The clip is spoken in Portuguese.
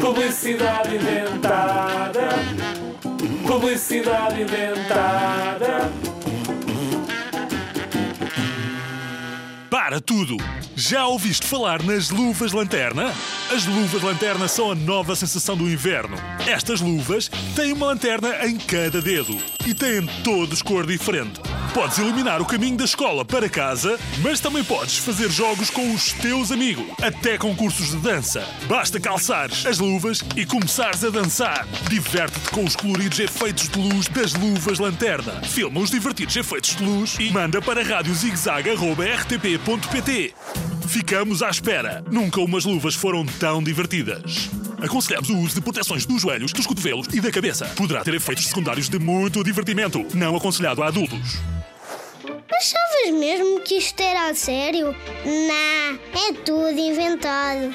Publicidade inventada. Publicidade inventada. Para tudo! Já ouviste falar nas luvas lanterna? As luvas lanterna são a nova sensação do inverno. Estas luvas têm uma lanterna em cada dedo e têm todos cor diferente. Podes iluminar o caminho da escola para casa, mas também podes fazer jogos com os teus amigos, até concursos de dança. Basta calçares as luvas e começares a dançar. Diverte-te com os coloridos efeitos de luz das luvas lanterna. Filma os divertidos efeitos de luz e manda para radiozigzag.rtp.pt. Ficamos à espera. Nunca umas luvas foram tão divertidas. Aconselhamos o uso de proteções dos joelhos, dos cotovelos e da cabeça. Poderá ter efeitos secundários de muito divertimento. Não aconselhado a adultos. Achas mesmo que isto era a sério? Não, é tudo inventado.